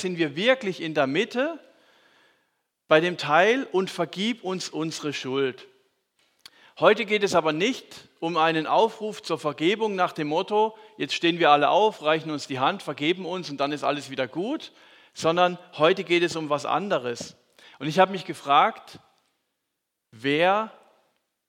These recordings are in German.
sind wir wirklich in der Mitte bei dem Teil und vergib uns unsere Schuld. Heute geht es aber nicht um einen Aufruf zur Vergebung nach dem Motto, jetzt stehen wir alle auf, reichen uns die Hand, vergeben uns und dann ist alles wieder gut, sondern heute geht es um was anderes. Und ich habe mich gefragt, wer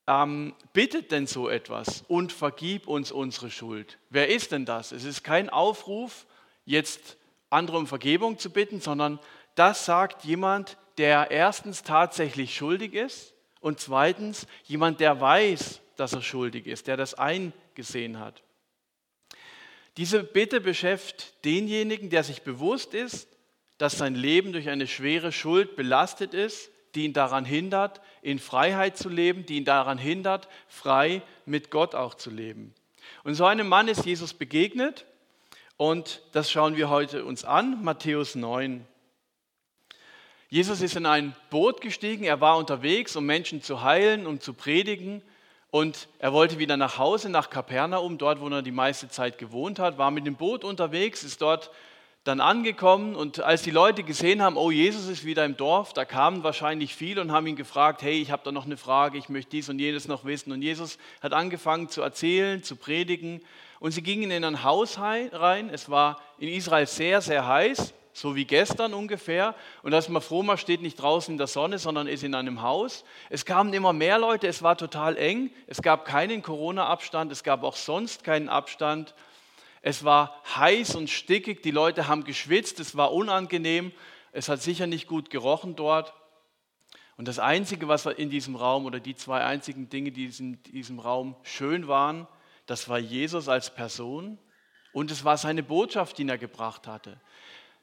ähm, bittet denn so etwas und vergib uns unsere Schuld? Wer ist denn das? Es ist kein Aufruf, jetzt andere um Vergebung zu bitten, sondern das sagt jemand, der erstens tatsächlich schuldig ist und zweitens jemand, der weiß, dass er schuldig ist, der das eingesehen hat. Diese Bitte beschäftigt denjenigen, der sich bewusst ist, dass sein Leben durch eine schwere Schuld belastet ist, die ihn daran hindert, in Freiheit zu leben, die ihn daran hindert, frei mit Gott auch zu leben. Und so einem Mann ist Jesus begegnet und das schauen wir heute uns an, Matthäus 9. Jesus ist in ein Boot gestiegen, er war unterwegs, um Menschen zu heilen und zu predigen. Und er wollte wieder nach Hause, nach Kapernaum, dort, wo er die meiste Zeit gewohnt hat, war mit dem Boot unterwegs, ist dort dann angekommen und als die Leute gesehen haben, oh, Jesus ist wieder im Dorf, da kamen wahrscheinlich viele und haben ihn gefragt, hey, ich habe da noch eine Frage, ich möchte dies und jenes noch wissen. Und Jesus hat angefangen zu erzählen, zu predigen und sie gingen in ein Haus rein. Es war in Israel sehr, sehr heiß, so wie gestern ungefähr. Und ist man froh, man steht nicht draußen in der Sonne, sondern ist in einem Haus. Es kamen immer mehr Leute, es war total eng, es gab keinen Corona-Abstand, es gab auch sonst keinen Abstand. Es war heiß und stickig, die Leute haben geschwitzt, es war unangenehm, es hat sicher nicht gut gerochen dort. Und das Einzige, was in diesem Raum oder die zwei einzigen Dinge, die in diesem Raum schön waren, das war Jesus als Person und es war seine Botschaft, die er gebracht hatte.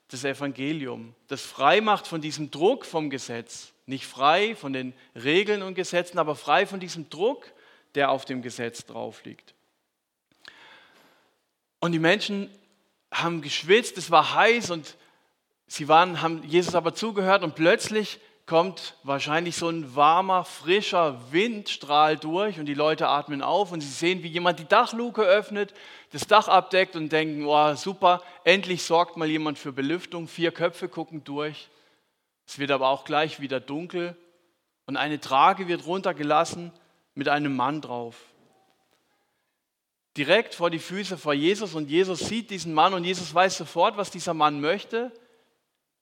Das Evangelium, das frei macht von diesem Druck vom Gesetz. Nicht frei von den Regeln und Gesetzen, aber frei von diesem Druck, der auf dem Gesetz drauf liegt. Und die Menschen haben geschwitzt, es war heiß und sie waren, haben Jesus aber zugehört und plötzlich kommt wahrscheinlich so ein warmer, frischer Windstrahl durch und die Leute atmen auf und sie sehen, wie jemand die Dachluke öffnet, das Dach abdeckt und denken, oh, super, endlich sorgt mal jemand für Belüftung, vier Köpfe gucken durch. Es wird aber auch gleich wieder dunkel und eine Trage wird runtergelassen mit einem Mann drauf direkt vor die Füße vor Jesus und Jesus sieht diesen Mann und Jesus weiß sofort, was dieser Mann möchte.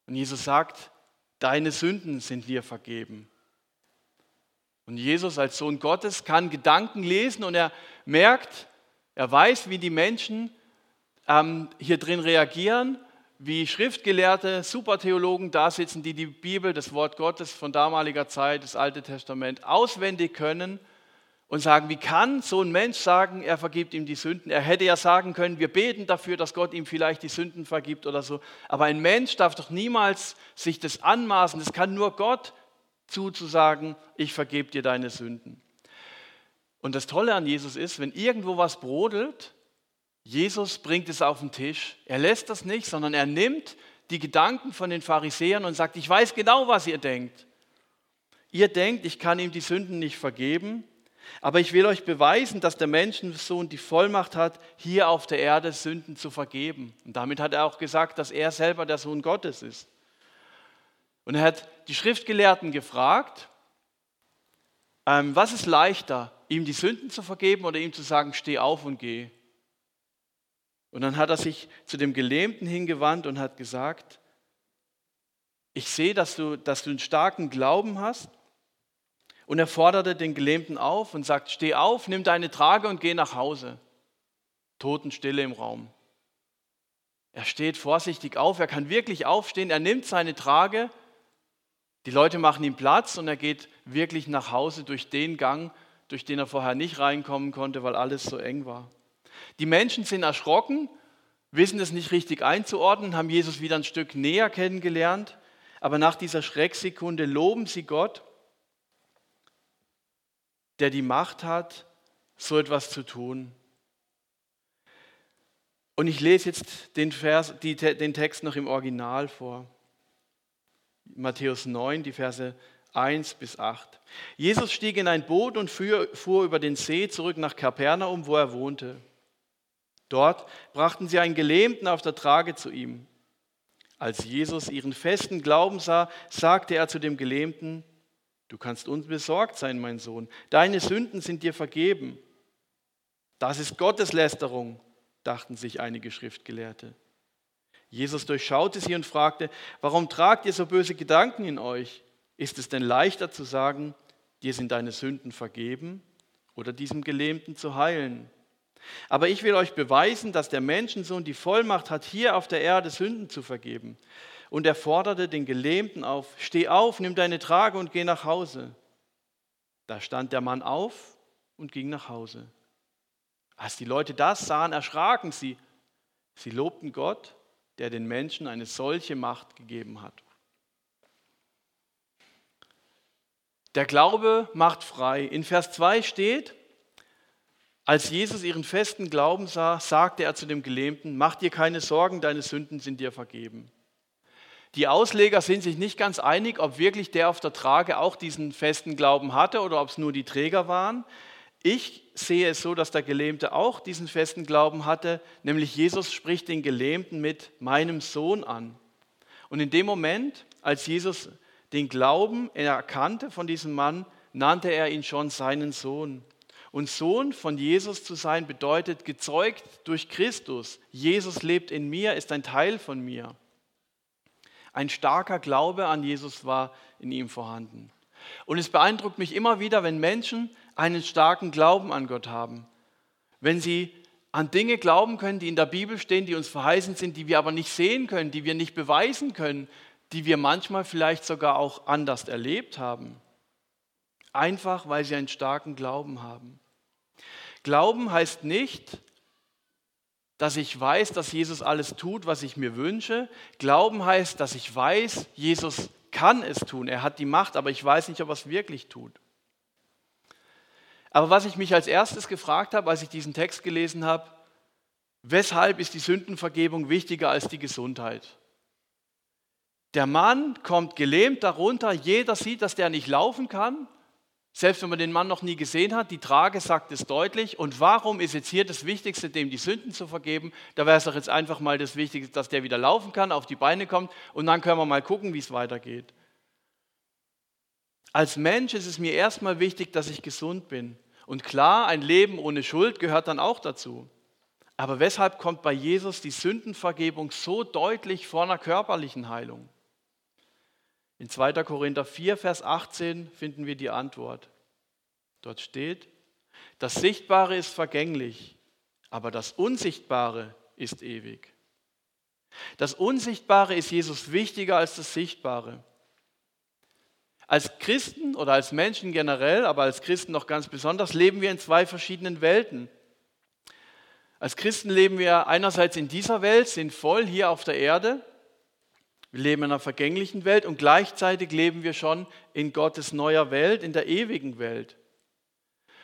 Und Jesus sagt, deine Sünden sind dir vergeben. Und Jesus als Sohn Gottes kann Gedanken lesen und er merkt, er weiß, wie die Menschen ähm, hier drin reagieren, wie Schriftgelehrte, Supertheologen da sitzen, die die Bibel, das Wort Gottes von damaliger Zeit, das Alte Testament auswendig können und sagen, wie kann so ein Mensch sagen, er vergibt ihm die Sünden? Er hätte ja sagen können, wir beten dafür, dass Gott ihm vielleicht die Sünden vergibt oder so. Aber ein Mensch darf doch niemals sich das anmaßen. Das kann nur Gott zuzusagen, ich vergebe dir deine Sünden. Und das Tolle an Jesus ist, wenn irgendwo was brodelt, Jesus bringt es auf den Tisch. Er lässt das nicht, sondern er nimmt die Gedanken von den Pharisäern und sagt, ich weiß genau, was ihr denkt. Ihr denkt, ich kann ihm die Sünden nicht vergeben, aber ich will euch beweisen, dass der Menschensohn die Vollmacht hat, hier auf der Erde Sünden zu vergeben. Und damit hat er auch gesagt, dass er selber der Sohn Gottes ist. Und er hat die Schriftgelehrten gefragt, ähm, was ist leichter, ihm die Sünden zu vergeben oder ihm zu sagen, steh auf und geh. Und dann hat er sich zu dem Gelähmten hingewandt und hat gesagt, ich sehe, dass du, dass du einen starken Glauben hast und er forderte den Gelähmten auf und sagt, steh auf, nimm deine Trage und geh nach Hause. Totenstille im Raum. Er steht vorsichtig auf, er kann wirklich aufstehen, er nimmt seine Trage, die Leute machen ihm Platz und er geht wirklich nach Hause durch den Gang, durch den er vorher nicht reinkommen konnte, weil alles so eng war. Die Menschen sind erschrocken, wissen es nicht richtig einzuordnen, haben Jesus wieder ein Stück näher kennengelernt, aber nach dieser Schrecksekunde loben sie Gott der die Macht hat, so etwas zu tun. Und ich lese jetzt den, Vers, die, den Text noch im Original vor. Matthäus 9, die Verse 1 bis 8. Jesus stieg in ein Boot und fuhr, fuhr über den See zurück nach Kapernaum, wo er wohnte. Dort brachten sie einen Gelähmten auf der Trage zu ihm. Als Jesus ihren festen Glauben sah, sagte er zu dem Gelähmten, du kannst unbesorgt sein, mein Sohn, deine Sünden sind dir vergeben. Das ist Gotteslästerung, dachten sich einige Schriftgelehrte. Jesus durchschaute sie und fragte, warum tragt ihr so böse Gedanken in euch? Ist es denn leichter zu sagen, dir sind deine Sünden vergeben oder diesem Gelähmten zu heilen? Aber ich will euch beweisen, dass der Menschensohn die Vollmacht hat, hier auf der Erde Sünden zu vergeben. Und er forderte den Gelähmten auf, steh auf, nimm deine Trage und geh nach Hause. Da stand der Mann auf und ging nach Hause. Als die Leute das sahen, erschraken sie. Sie lobten Gott, der den Menschen eine solche Macht gegeben hat. Der Glaube macht frei. In Vers 2 steht, als Jesus ihren festen Glauben sah, sagte er zu dem Gelähmten, mach dir keine Sorgen, deine Sünden sind dir vergeben. Die Ausleger sind sich nicht ganz einig, ob wirklich der auf der Trage auch diesen festen Glauben hatte oder ob es nur die Träger waren. Ich sehe es so, dass der Gelähmte auch diesen festen Glauben hatte, nämlich Jesus spricht den Gelähmten mit meinem Sohn an. Und in dem Moment, als Jesus den Glauben erkannte von diesem Mann, nannte er ihn schon seinen Sohn. Und Sohn von Jesus zu sein bedeutet gezeugt durch Christus. Jesus lebt in mir, ist ein Teil von mir. Ein starker Glaube an Jesus war in ihm vorhanden. Und es beeindruckt mich immer wieder, wenn Menschen einen starken Glauben an Gott haben. Wenn sie an Dinge glauben können, die in der Bibel stehen, die uns verheißen sind, die wir aber nicht sehen können, die wir nicht beweisen können, die wir manchmal vielleicht sogar auch anders erlebt haben. Einfach weil sie einen starken Glauben haben. Glauben heißt nicht, dass ich weiß, dass Jesus alles tut, was ich mir wünsche. Glauben heißt, dass ich weiß, Jesus kann es tun. Er hat die Macht, aber ich weiß nicht, ob er es wirklich tut. Aber was ich mich als erstes gefragt habe, als ich diesen Text gelesen habe, weshalb ist die Sündenvergebung wichtiger als die Gesundheit? Der Mann kommt gelähmt darunter, jeder sieht, dass der nicht laufen kann, selbst wenn man den Mann noch nie gesehen hat, die Trage sagt es deutlich. Und warum ist jetzt hier das Wichtigste, dem die Sünden zu vergeben? Da wäre es doch jetzt einfach mal das Wichtigste, dass der wieder laufen kann, auf die Beine kommt und dann können wir mal gucken, wie es weitergeht. Als Mensch ist es mir erstmal wichtig, dass ich gesund bin. Und klar, ein Leben ohne Schuld gehört dann auch dazu. Aber weshalb kommt bei Jesus die Sündenvergebung so deutlich vor einer körperlichen Heilung? In 2. Korinther 4, Vers 18 finden wir die Antwort. Dort steht, das Sichtbare ist vergänglich, aber das Unsichtbare ist ewig. Das Unsichtbare ist Jesus wichtiger als das Sichtbare. Als Christen oder als Menschen generell, aber als Christen noch ganz besonders, leben wir in zwei verschiedenen Welten. Als Christen leben wir einerseits in dieser Welt, sind voll hier auf der Erde wir leben in einer vergänglichen Welt und gleichzeitig leben wir schon in Gottes neuer Welt, in der ewigen Welt.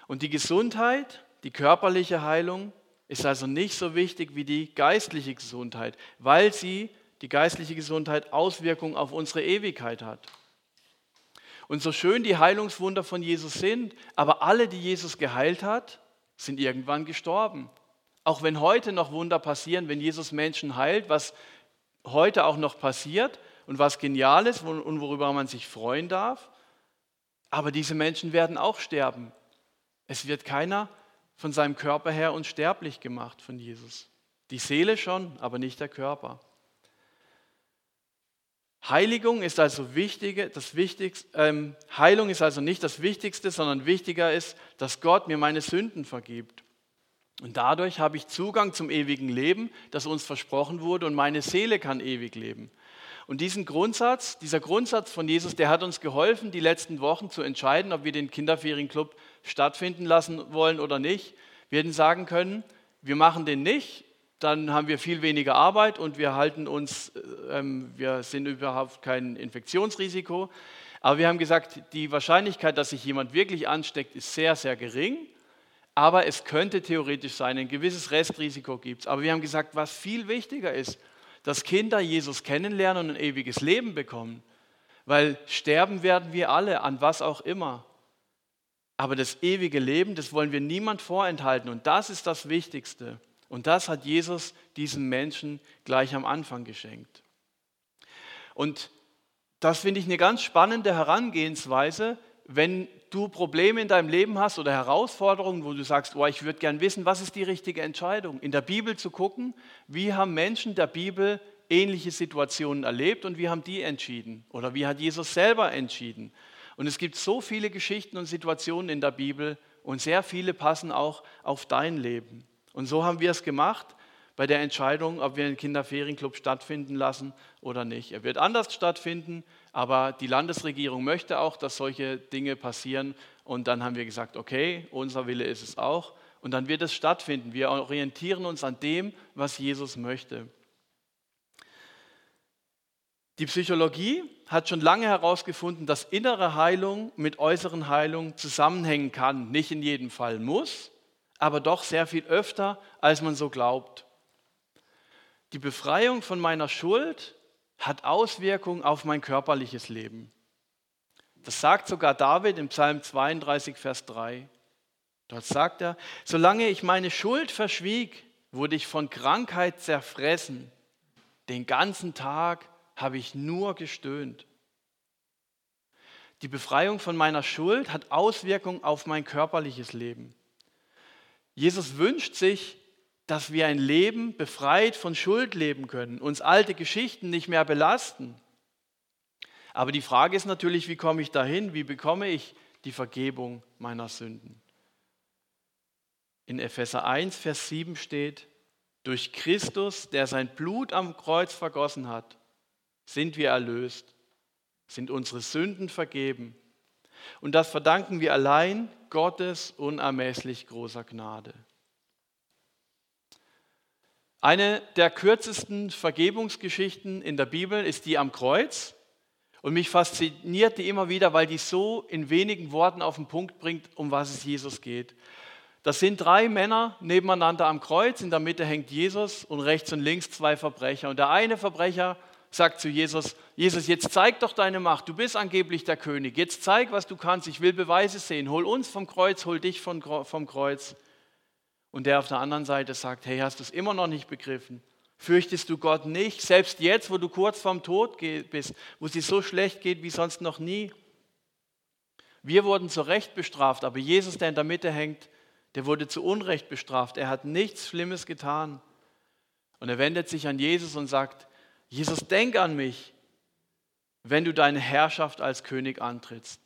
Und die Gesundheit, die körperliche Heilung ist also nicht so wichtig wie die geistliche Gesundheit, weil sie, die geistliche Gesundheit, Auswirkungen auf unsere Ewigkeit hat. Und so schön die Heilungswunder von Jesus sind, aber alle, die Jesus geheilt hat, sind irgendwann gestorben. Auch wenn heute noch Wunder passieren, wenn Jesus Menschen heilt, was heute auch noch passiert und was genial ist und worüber man sich freuen darf. Aber diese Menschen werden auch sterben. Es wird keiner von seinem Körper her unsterblich gemacht von Jesus. Die Seele schon, aber nicht der Körper. Heiligung ist also wichtige, das Wichtigste, ähm, Heilung ist also nicht das Wichtigste, sondern wichtiger ist, dass Gott mir meine Sünden vergibt. Und dadurch habe ich Zugang zum ewigen Leben, das uns versprochen wurde, und meine Seele kann ewig leben. Und diesen Grundsatz, dieser Grundsatz von Jesus, der hat uns geholfen, die letzten Wochen zu entscheiden, ob wir den Kinderferienclub stattfinden lassen wollen oder nicht. Wir hätten sagen können, wir machen den nicht, dann haben wir viel weniger Arbeit und wir halten uns, äh, ähm, wir sind überhaupt kein Infektionsrisiko. Aber wir haben gesagt, die Wahrscheinlichkeit, dass sich jemand wirklich ansteckt, ist sehr, sehr gering aber es könnte theoretisch sein, ein gewisses Restrisiko gibt es. Aber wir haben gesagt, was viel wichtiger ist, dass Kinder Jesus kennenlernen und ein ewiges Leben bekommen. Weil sterben werden wir alle, an was auch immer. Aber das ewige Leben, das wollen wir niemand vorenthalten. Und das ist das Wichtigste. Und das hat Jesus diesem Menschen gleich am Anfang geschenkt. Und das finde ich eine ganz spannende Herangehensweise, wenn du Probleme in deinem Leben hast oder Herausforderungen, wo du sagst, oh, ich würde gern wissen, was ist die richtige Entscheidung? In der Bibel zu gucken, wie haben Menschen der Bibel ähnliche Situationen erlebt und wie haben die entschieden? Oder wie hat Jesus selber entschieden? Und es gibt so viele Geschichten und Situationen in der Bibel und sehr viele passen auch auf dein Leben. Und so haben wir es gemacht bei der Entscheidung, ob wir einen Kinderferienclub stattfinden lassen oder nicht. Er wird anders stattfinden, aber die Landesregierung möchte auch, dass solche Dinge passieren. Und dann haben wir gesagt, okay, unser Wille ist es auch. Und dann wird es stattfinden. Wir orientieren uns an dem, was Jesus möchte. Die Psychologie hat schon lange herausgefunden, dass innere Heilung mit äußeren Heilung zusammenhängen kann. Nicht in jedem Fall muss, aber doch sehr viel öfter, als man so glaubt. Die Befreiung von meiner Schuld hat Auswirkungen auf mein körperliches Leben. Das sagt sogar David im Psalm 32, Vers 3. Dort sagt er, solange ich meine Schuld verschwieg, wurde ich von Krankheit zerfressen. Den ganzen Tag habe ich nur gestöhnt. Die Befreiung von meiner Schuld hat Auswirkungen auf mein körperliches Leben. Jesus wünscht sich, dass wir ein Leben befreit von Schuld leben können, uns alte Geschichten nicht mehr belasten. Aber die Frage ist natürlich, wie komme ich dahin? Wie bekomme ich die Vergebung meiner Sünden? In Epheser 1, Vers 7 steht, durch Christus, der sein Blut am Kreuz vergossen hat, sind wir erlöst, sind unsere Sünden vergeben. Und das verdanken wir allein Gottes unermesslich großer Gnade. Eine der kürzesten Vergebungsgeschichten in der Bibel ist die am Kreuz. Und mich fasziniert die immer wieder, weil die so in wenigen Worten auf den Punkt bringt, um was es Jesus geht. Das sind drei Männer nebeneinander am Kreuz. In der Mitte hängt Jesus und rechts und links zwei Verbrecher. Und der eine Verbrecher sagt zu Jesus, Jesus, jetzt zeig doch deine Macht. Du bist angeblich der König. Jetzt zeig, was du kannst. Ich will Beweise sehen. Hol uns vom Kreuz, hol dich vom Kreuz. Und der auf der anderen Seite sagt, hey, hast du es immer noch nicht begriffen? Fürchtest du Gott nicht, selbst jetzt, wo du kurz vorm Tod bist, wo es dir so schlecht geht wie sonst noch nie? Wir wurden zu Recht bestraft, aber Jesus, der in der Mitte hängt, der wurde zu Unrecht bestraft. Er hat nichts Schlimmes getan. Und er wendet sich an Jesus und sagt, Jesus, denk an mich, wenn du deine Herrschaft als König antrittst.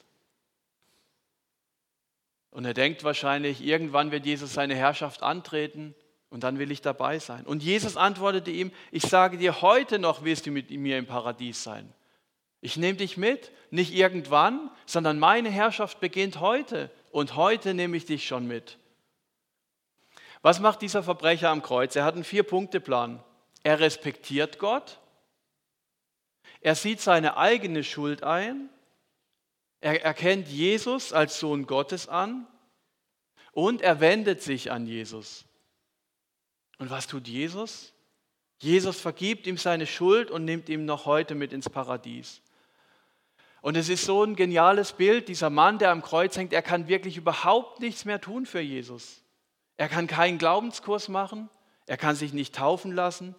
Und er denkt wahrscheinlich, irgendwann wird Jesus seine Herrschaft antreten und dann will ich dabei sein. Und Jesus antwortete ihm, ich sage dir, heute noch wirst du mit mir im Paradies sein. Ich nehme dich mit, nicht irgendwann, sondern meine Herrschaft beginnt heute und heute nehme ich dich schon mit. Was macht dieser Verbrecher am Kreuz? Er hat einen Vier-Punkte-Plan. Er respektiert Gott, er sieht seine eigene Schuld ein er erkennt Jesus als Sohn Gottes an und er wendet sich an Jesus. Und was tut Jesus? Jesus vergibt ihm seine Schuld und nimmt ihn noch heute mit ins Paradies. Und es ist so ein geniales Bild, dieser Mann, der am Kreuz hängt, er kann wirklich überhaupt nichts mehr tun für Jesus. Er kann keinen Glaubenskurs machen, er kann sich nicht taufen lassen,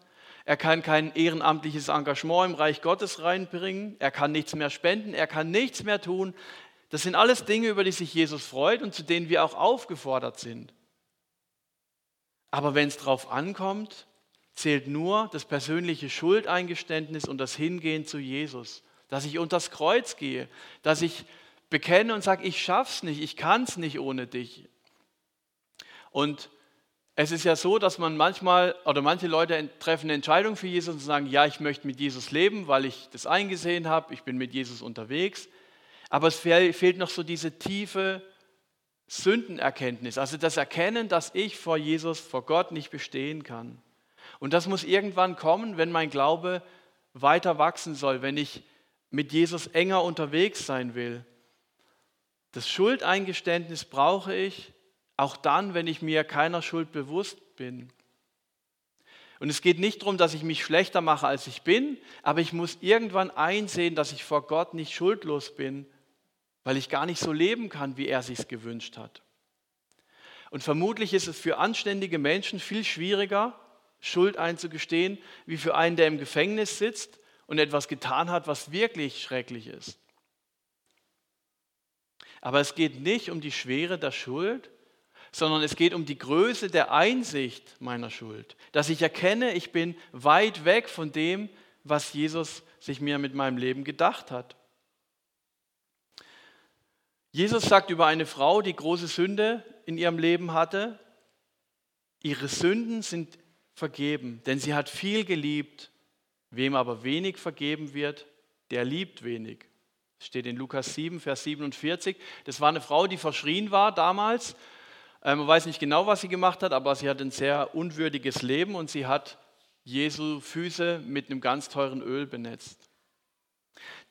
er kann kein ehrenamtliches Engagement im Reich Gottes reinbringen. Er kann nichts mehr spenden. Er kann nichts mehr tun. Das sind alles Dinge, über die sich Jesus freut und zu denen wir auch aufgefordert sind. Aber wenn es darauf ankommt, zählt nur das persönliche Schuldeingeständnis und das Hingehen zu Jesus. Dass ich unter das Kreuz gehe, dass ich bekenne und sage, ich schaff's nicht, ich kann es nicht ohne dich. Und es ist ja so, dass man manchmal oder manche Leute treffen eine Entscheidung für Jesus und sagen, ja, ich möchte mit Jesus leben, weil ich das eingesehen habe, ich bin mit Jesus unterwegs. Aber es fehlt noch so diese tiefe Sündenerkenntnis, also das Erkennen, dass ich vor Jesus, vor Gott nicht bestehen kann. Und das muss irgendwann kommen, wenn mein Glaube weiter wachsen soll, wenn ich mit Jesus enger unterwegs sein will. Das Schuldeingeständnis brauche ich, auch dann, wenn ich mir keiner Schuld bewusst bin. Und es geht nicht darum, dass ich mich schlechter mache, als ich bin, aber ich muss irgendwann einsehen, dass ich vor Gott nicht schuldlos bin, weil ich gar nicht so leben kann, wie er sich gewünscht hat. Und vermutlich ist es für anständige Menschen viel schwieriger, Schuld einzugestehen, wie für einen, der im Gefängnis sitzt und etwas getan hat, was wirklich schrecklich ist. Aber es geht nicht um die Schwere der Schuld, sondern es geht um die Größe der Einsicht meiner Schuld. Dass ich erkenne, ich bin weit weg von dem, was Jesus sich mir mit meinem Leben gedacht hat. Jesus sagt über eine Frau, die große Sünde in ihrem Leben hatte, ihre Sünden sind vergeben, denn sie hat viel geliebt. Wem aber wenig vergeben wird, der liebt wenig. Das steht in Lukas 7, Vers 47. Das war eine Frau, die verschrien war damals. Ähm, man weiß nicht genau, was sie gemacht hat, aber sie hat ein sehr unwürdiges Leben und sie hat Jesu Füße mit einem ganz teuren Öl benetzt.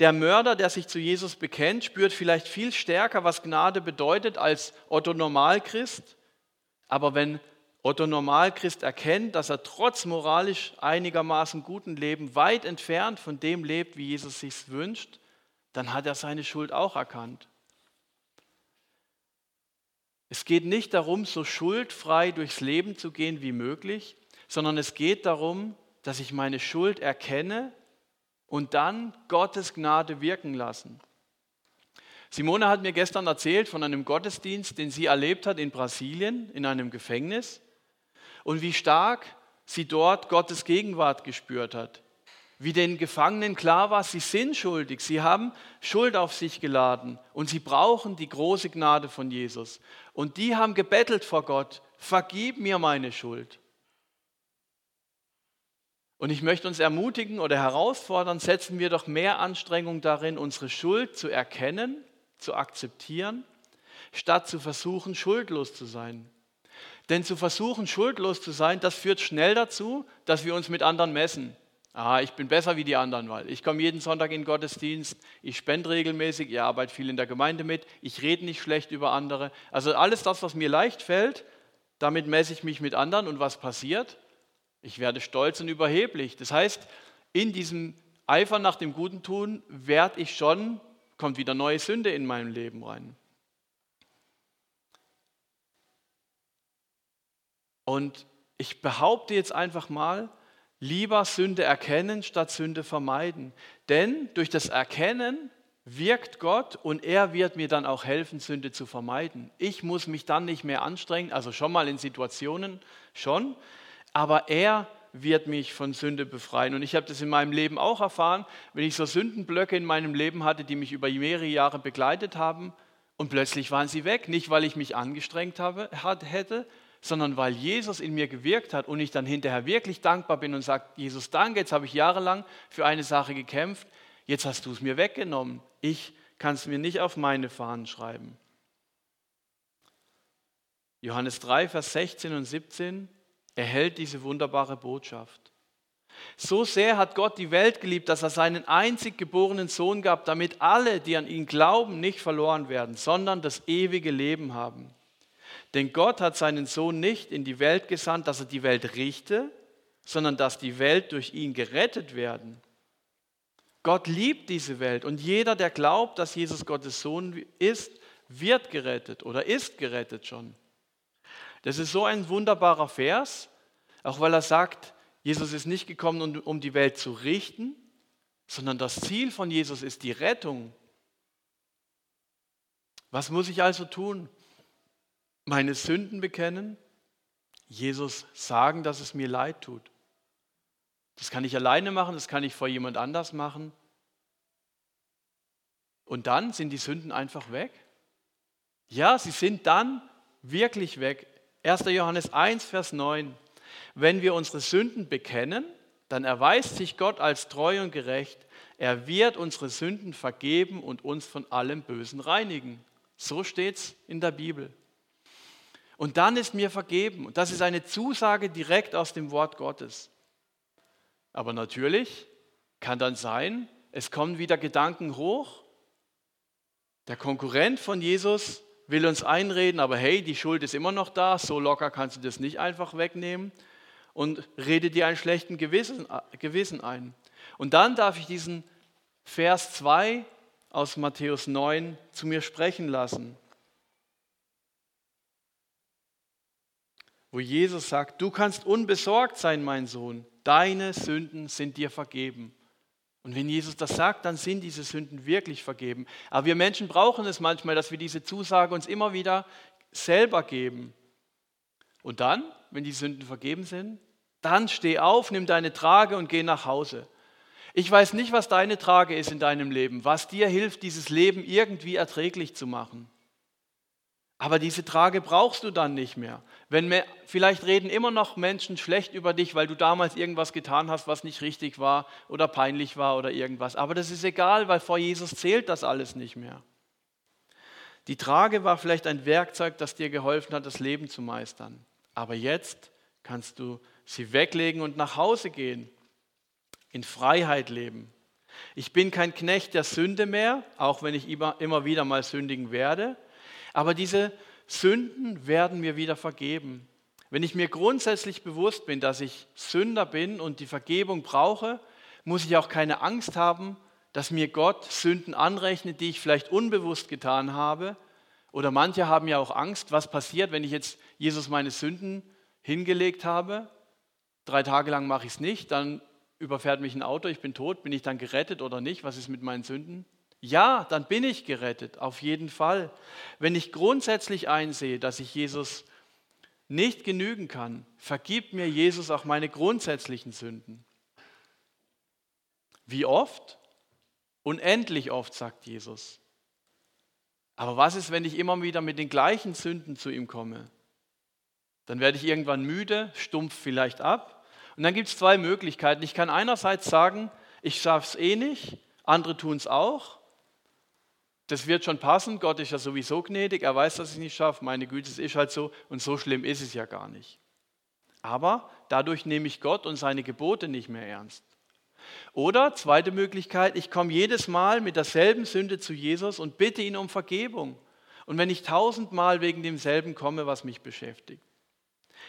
Der Mörder, der sich zu Jesus bekennt, spürt vielleicht viel stärker, was Gnade bedeutet als Otto Normalchrist. Aber wenn Otto Normalchrist erkennt, dass er trotz moralisch einigermaßen guten Leben weit entfernt von dem lebt, wie Jesus sich wünscht, dann hat er seine Schuld auch erkannt. Es geht nicht darum, so schuldfrei durchs Leben zu gehen wie möglich, sondern es geht darum, dass ich meine Schuld erkenne und dann Gottes Gnade wirken lassen. Simone hat mir gestern erzählt von einem Gottesdienst, den sie erlebt hat in Brasilien, in einem Gefängnis, und wie stark sie dort Gottes Gegenwart gespürt hat. Wie den Gefangenen klar war, sie sind schuldig, sie haben Schuld auf sich geladen und sie brauchen die große Gnade von Jesus. Und die haben gebettelt vor Gott, vergib mir meine Schuld. Und ich möchte uns ermutigen oder herausfordern, setzen wir doch mehr Anstrengung darin, unsere Schuld zu erkennen, zu akzeptieren, statt zu versuchen, schuldlos zu sein. Denn zu versuchen, schuldlos zu sein, das führt schnell dazu, dass wir uns mit anderen messen. Ah, ich bin besser wie die anderen, weil ich komme jeden Sonntag in den Gottesdienst, ich spende regelmäßig, ich arbeite viel in der Gemeinde mit, ich rede nicht schlecht über andere. Also alles das, was mir leicht fällt, damit messe ich mich mit anderen und was passiert? Ich werde stolz und überheblich. Das heißt, in diesem Eifer nach dem Guten tun werde ich schon, kommt wieder neue Sünde in meinem Leben rein. Und ich behaupte jetzt einfach mal, lieber Sünde erkennen statt Sünde vermeiden. Denn durch das Erkennen wirkt Gott und er wird mir dann auch helfen, Sünde zu vermeiden. Ich muss mich dann nicht mehr anstrengen, also schon mal in Situationen schon, aber er wird mich von Sünde befreien. Und ich habe das in meinem Leben auch erfahren, wenn ich so Sündenblöcke in meinem Leben hatte, die mich über mehrere Jahre begleitet haben und plötzlich waren sie weg. Nicht, weil ich mich angestrengt habe, hätte, sondern weil Jesus in mir gewirkt hat und ich dann hinterher wirklich dankbar bin und sage, Jesus, danke, jetzt habe ich jahrelang für eine Sache gekämpft, jetzt hast du es mir weggenommen. Ich kann es mir nicht auf meine Fahnen schreiben. Johannes 3, Vers 16 und 17 erhält diese wunderbare Botschaft. So sehr hat Gott die Welt geliebt, dass er seinen einzig geborenen Sohn gab, damit alle, die an ihn glauben, nicht verloren werden, sondern das ewige Leben haben. Denn Gott hat seinen Sohn nicht in die Welt gesandt, dass er die Welt richte, sondern dass die Welt durch ihn gerettet werden. Gott liebt diese Welt und jeder, der glaubt, dass Jesus Gottes Sohn ist, wird gerettet oder ist gerettet schon. Das ist so ein wunderbarer Vers, auch weil er sagt, Jesus ist nicht gekommen, um die Welt zu richten, sondern das Ziel von Jesus ist die Rettung. Was muss ich also tun? Meine Sünden bekennen, Jesus sagen, dass es mir leid tut. Das kann ich alleine machen, das kann ich vor jemand anders machen. Und dann sind die Sünden einfach weg. Ja, sie sind dann wirklich weg. 1. Johannes 1, Vers 9. Wenn wir unsere Sünden bekennen, dann erweist sich Gott als treu und gerecht. Er wird unsere Sünden vergeben und uns von allem Bösen reinigen. So steht es in der Bibel. Und dann ist mir vergeben. Und das ist eine Zusage direkt aus dem Wort Gottes. Aber natürlich kann dann sein, es kommen wieder Gedanken hoch. Der Konkurrent von Jesus will uns einreden, aber hey, die Schuld ist immer noch da, so locker kannst du das nicht einfach wegnehmen und rede dir einen schlechten Gewissen, Gewissen ein. Und dann darf ich diesen Vers 2 aus Matthäus 9 zu mir sprechen lassen, wo Jesus sagt, du kannst unbesorgt sein, mein Sohn, deine Sünden sind dir vergeben. Und wenn Jesus das sagt, dann sind diese Sünden wirklich vergeben. Aber wir Menschen brauchen es manchmal, dass wir diese Zusage uns immer wieder selber geben. Und dann, wenn die Sünden vergeben sind, dann steh auf, nimm deine Trage und geh nach Hause. Ich weiß nicht, was deine Trage ist in deinem Leben, was dir hilft, dieses Leben irgendwie erträglich zu machen. Aber diese Trage brauchst du dann nicht mehr. Wenn mehr, vielleicht reden immer noch Menschen schlecht über dich, weil du damals irgendwas getan hast, was nicht richtig war oder peinlich war oder irgendwas. Aber das ist egal, weil vor Jesus zählt das alles nicht mehr. Die Trage war vielleicht ein Werkzeug, das dir geholfen hat, das Leben zu meistern. Aber jetzt kannst du sie weglegen und nach Hause gehen, in Freiheit leben. Ich bin kein Knecht der Sünde mehr, auch wenn ich immer wieder mal sündigen werde. Aber diese Sünden werden mir wieder vergeben. Wenn ich mir grundsätzlich bewusst bin, dass ich Sünder bin und die Vergebung brauche, muss ich auch keine Angst haben, dass mir Gott Sünden anrechnet, die ich vielleicht unbewusst getan habe. Oder manche haben ja auch Angst, was passiert, wenn ich jetzt Jesus meine Sünden hingelegt habe. Drei Tage lang mache ich es nicht, dann überfährt mich ein Auto, ich bin tot, bin ich dann gerettet oder nicht? Was ist mit meinen Sünden? Ja, dann bin ich gerettet, auf jeden Fall. Wenn ich grundsätzlich einsehe, dass ich Jesus nicht genügen kann, vergibt mir Jesus auch meine grundsätzlichen Sünden. Wie oft? Unendlich oft, sagt Jesus. Aber was ist, wenn ich immer wieder mit den gleichen Sünden zu ihm komme? Dann werde ich irgendwann müde, stumpf vielleicht ab. Und dann gibt es zwei Möglichkeiten. Ich kann einerseits sagen, ich schaffe es eh nicht, andere tun es auch. Das wird schon passen, Gott ist ja sowieso gnädig, er weiß, dass ich es nicht schaffe, meine Güte, es ist halt so und so schlimm ist es ja gar nicht. Aber dadurch nehme ich Gott und seine Gebote nicht mehr ernst. Oder zweite Möglichkeit, ich komme jedes Mal mit derselben Sünde zu Jesus und bitte ihn um Vergebung. Und wenn ich tausendmal wegen demselben komme, was mich beschäftigt.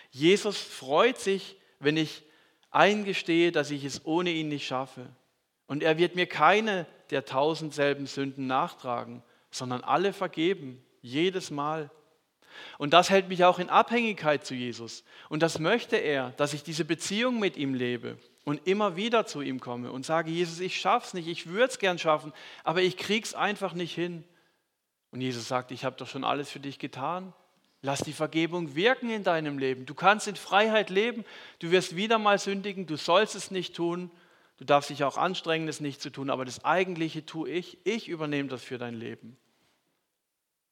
Jesus freut sich, wenn ich eingestehe, dass ich es ohne ihn nicht schaffe. Und er wird mir keine der tausend selben Sünden nachtragen, sondern alle vergeben, jedes Mal. Und das hält mich auch in Abhängigkeit zu Jesus. Und das möchte er, dass ich diese Beziehung mit ihm lebe und immer wieder zu ihm komme und sage, Jesus, ich schaff's nicht, ich würde es gern schaffen, aber ich krieg's einfach nicht hin. Und Jesus sagt, ich habe doch schon alles für dich getan. Lass die Vergebung wirken in deinem Leben. Du kannst in Freiheit leben. Du wirst wieder mal sündigen. Du sollst es nicht tun. Du darfst dich auch anstrengen, es nicht zu tun. Aber das Eigentliche tue ich. Ich übernehme das für dein Leben.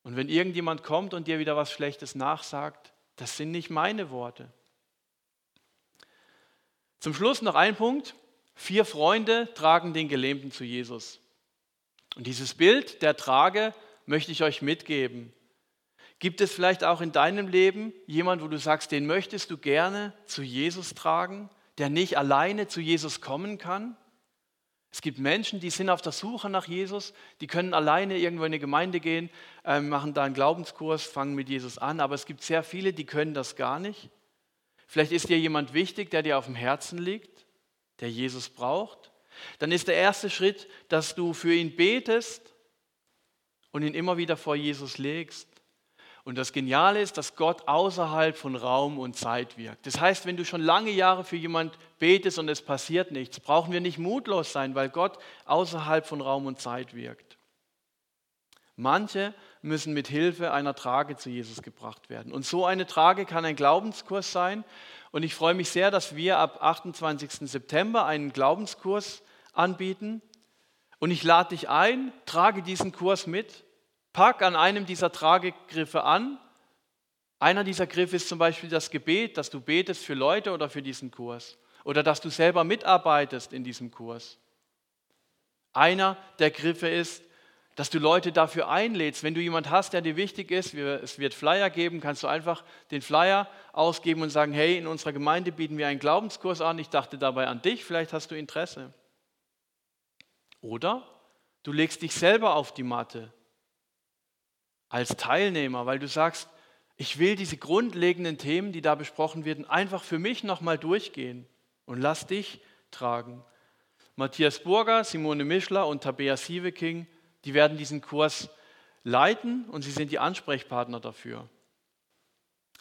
Und wenn irgendjemand kommt und dir wieder was Schlechtes nachsagt, das sind nicht meine Worte. Zum Schluss noch ein Punkt. Vier Freunde tragen den Gelähmten zu Jesus. Und dieses Bild der Trage möchte ich euch mitgeben. Gibt es vielleicht auch in deinem Leben jemand, wo du sagst, den möchtest du gerne zu Jesus tragen, der nicht alleine zu Jesus kommen kann? Es gibt Menschen, die sind auf der Suche nach Jesus, die können alleine irgendwo in eine Gemeinde gehen, äh, machen da einen Glaubenskurs, fangen mit Jesus an, aber es gibt sehr viele, die können das gar nicht. Vielleicht ist dir jemand wichtig, der dir auf dem Herzen liegt, der Jesus braucht. Dann ist der erste Schritt, dass du für ihn betest und ihn immer wieder vor Jesus legst. Und das Geniale ist, dass Gott außerhalb von Raum und Zeit wirkt. Das heißt, wenn du schon lange Jahre für jemand betest und es passiert nichts, brauchen wir nicht mutlos sein, weil Gott außerhalb von Raum und Zeit wirkt. Manche müssen mit Hilfe einer Trage zu Jesus gebracht werden. Und so eine Trage kann ein Glaubenskurs sein. Und ich freue mich sehr, dass wir ab 28. September einen Glaubenskurs anbieten. Und ich lade dich ein, trage diesen Kurs mit. Pack an einem dieser Tragegriffe an. Einer dieser Griffe ist zum Beispiel das Gebet, dass du betest für Leute oder für diesen Kurs. Oder dass du selber mitarbeitest in diesem Kurs. Einer der Griffe ist, dass du Leute dafür einlädst. Wenn du jemand hast, der dir wichtig ist, es wird Flyer geben, kannst du einfach den Flyer ausgeben und sagen, hey, in unserer Gemeinde bieten wir einen Glaubenskurs an, ich dachte dabei an dich, vielleicht hast du Interesse. Oder du legst dich selber auf die Matte als Teilnehmer, weil du sagst, ich will diese grundlegenden Themen, die da besprochen werden, einfach für mich nochmal durchgehen und lass dich tragen. Matthias Burger, Simone Mischler und Tabea Sieveking, die werden diesen Kurs leiten und sie sind die Ansprechpartner dafür.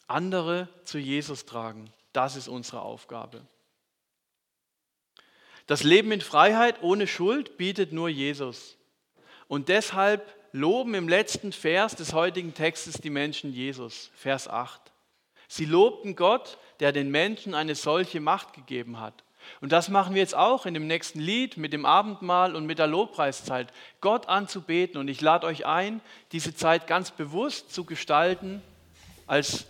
Andere zu Jesus tragen, das ist unsere Aufgabe. Das Leben in Freiheit ohne Schuld bietet nur Jesus. Und deshalb loben im letzten Vers des heutigen Textes die Menschen Jesus, Vers 8. Sie lobten Gott, der den Menschen eine solche Macht gegeben hat. Und das machen wir jetzt auch in dem nächsten Lied mit dem Abendmahl und mit der Lobpreiszeit, Gott anzubeten. Und ich lade euch ein, diese Zeit ganz bewusst zu gestalten als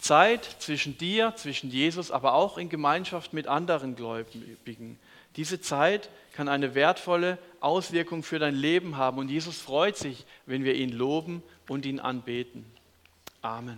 Zeit zwischen dir, zwischen Jesus, aber auch in Gemeinschaft mit anderen Gläubigen. Diese Zeit kann eine wertvolle Auswirkung für dein Leben haben und Jesus freut sich, wenn wir ihn loben und ihn anbeten. Amen.